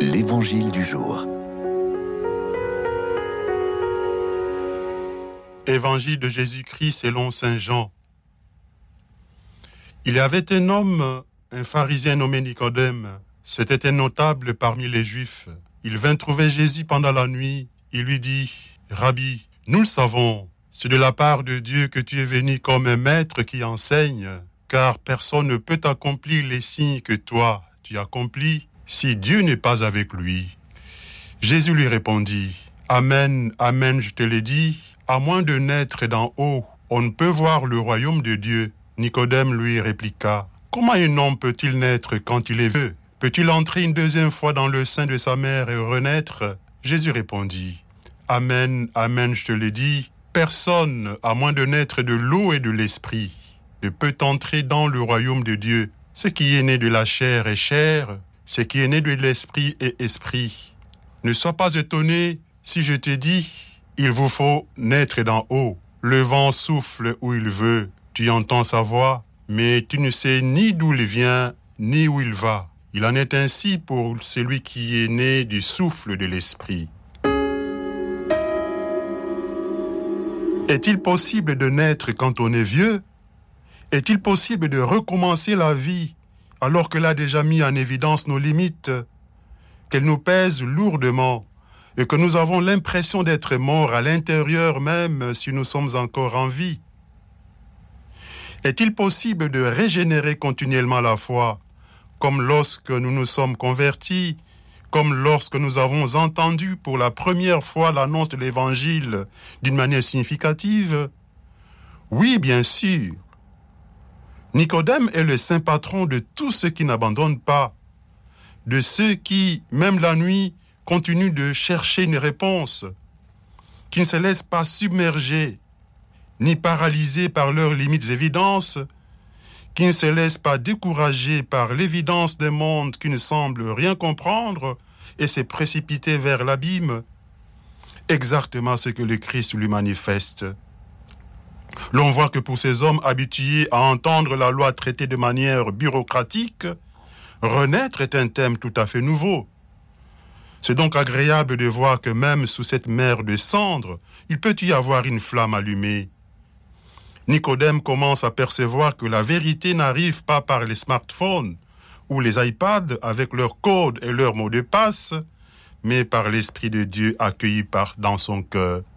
L'Évangile du jour. Évangile de Jésus-Christ selon Saint Jean. Il y avait un homme, un pharisien nommé Nicodème. C'était un notable parmi les Juifs. Il vint trouver Jésus pendant la nuit. Il lui dit, Rabbi, nous le savons, c'est de la part de Dieu que tu es venu comme un maître qui enseigne, car personne ne peut accomplir les signes que toi tu accomplis si Dieu n'est pas avec lui. Jésus lui répondit, Amen, Amen, je te l'ai dit, à moins de naître d'en haut, on ne peut voir le royaume de Dieu. Nicodème lui répliqua, Comment un homme peut-il naître quand il est vieux Peut-il entrer une deuxième fois dans le sein de sa mère et renaître? Jésus répondit, Amen, Amen, je te l'ai dit, personne, à moins de naître de l'eau et de l'esprit, ne peut entrer dans le royaume de Dieu. Ce qui est né de la chair est chair, ce qui est né de l'esprit est esprit. Ne sois pas étonné si je te dis, il vous faut naître d'en haut. Le vent souffle où il veut, tu entends sa voix, mais tu ne sais ni d'où il vient, ni où il va. Il en est ainsi pour celui qui est né du souffle de l'esprit. Est-il possible de naître quand on est vieux? Est-il possible de recommencer la vie alors qu'elle a déjà mis en évidence nos limites, qu'elle nous pèse lourdement et que nous avons l'impression d'être morts à l'intérieur même si nous sommes encore en vie Est-il possible de régénérer continuellement la foi, comme lorsque nous nous sommes convertis, comme lorsque nous avons entendu pour la première fois l'annonce de l'Évangile d'une manière significative? Oui, bien sûr. Nicodème est le saint patron de tous ceux qui n'abandonnent pas, de ceux qui, même la nuit, continuent de chercher une réponse, qui ne se laissent pas submerger, ni paralyser par leurs limites évidences, qui ne se laissent pas décourager par l'évidence d'un monde qui ne semble rien comprendre et s'est précipité vers l'abîme, exactement ce que le Christ lui manifeste. L'on voit que pour ces hommes habitués à entendre la loi traitée de manière bureaucratique, renaître est un thème tout à fait nouveau. C'est donc agréable de voir que même sous cette mer de cendres, il peut y avoir une flamme allumée. Nicodème commence à percevoir que la vérité n'arrive pas par les smartphones ou les iPads avec leurs codes et leurs mots de passe, mais par l'Esprit de Dieu accueilli dans son cœur.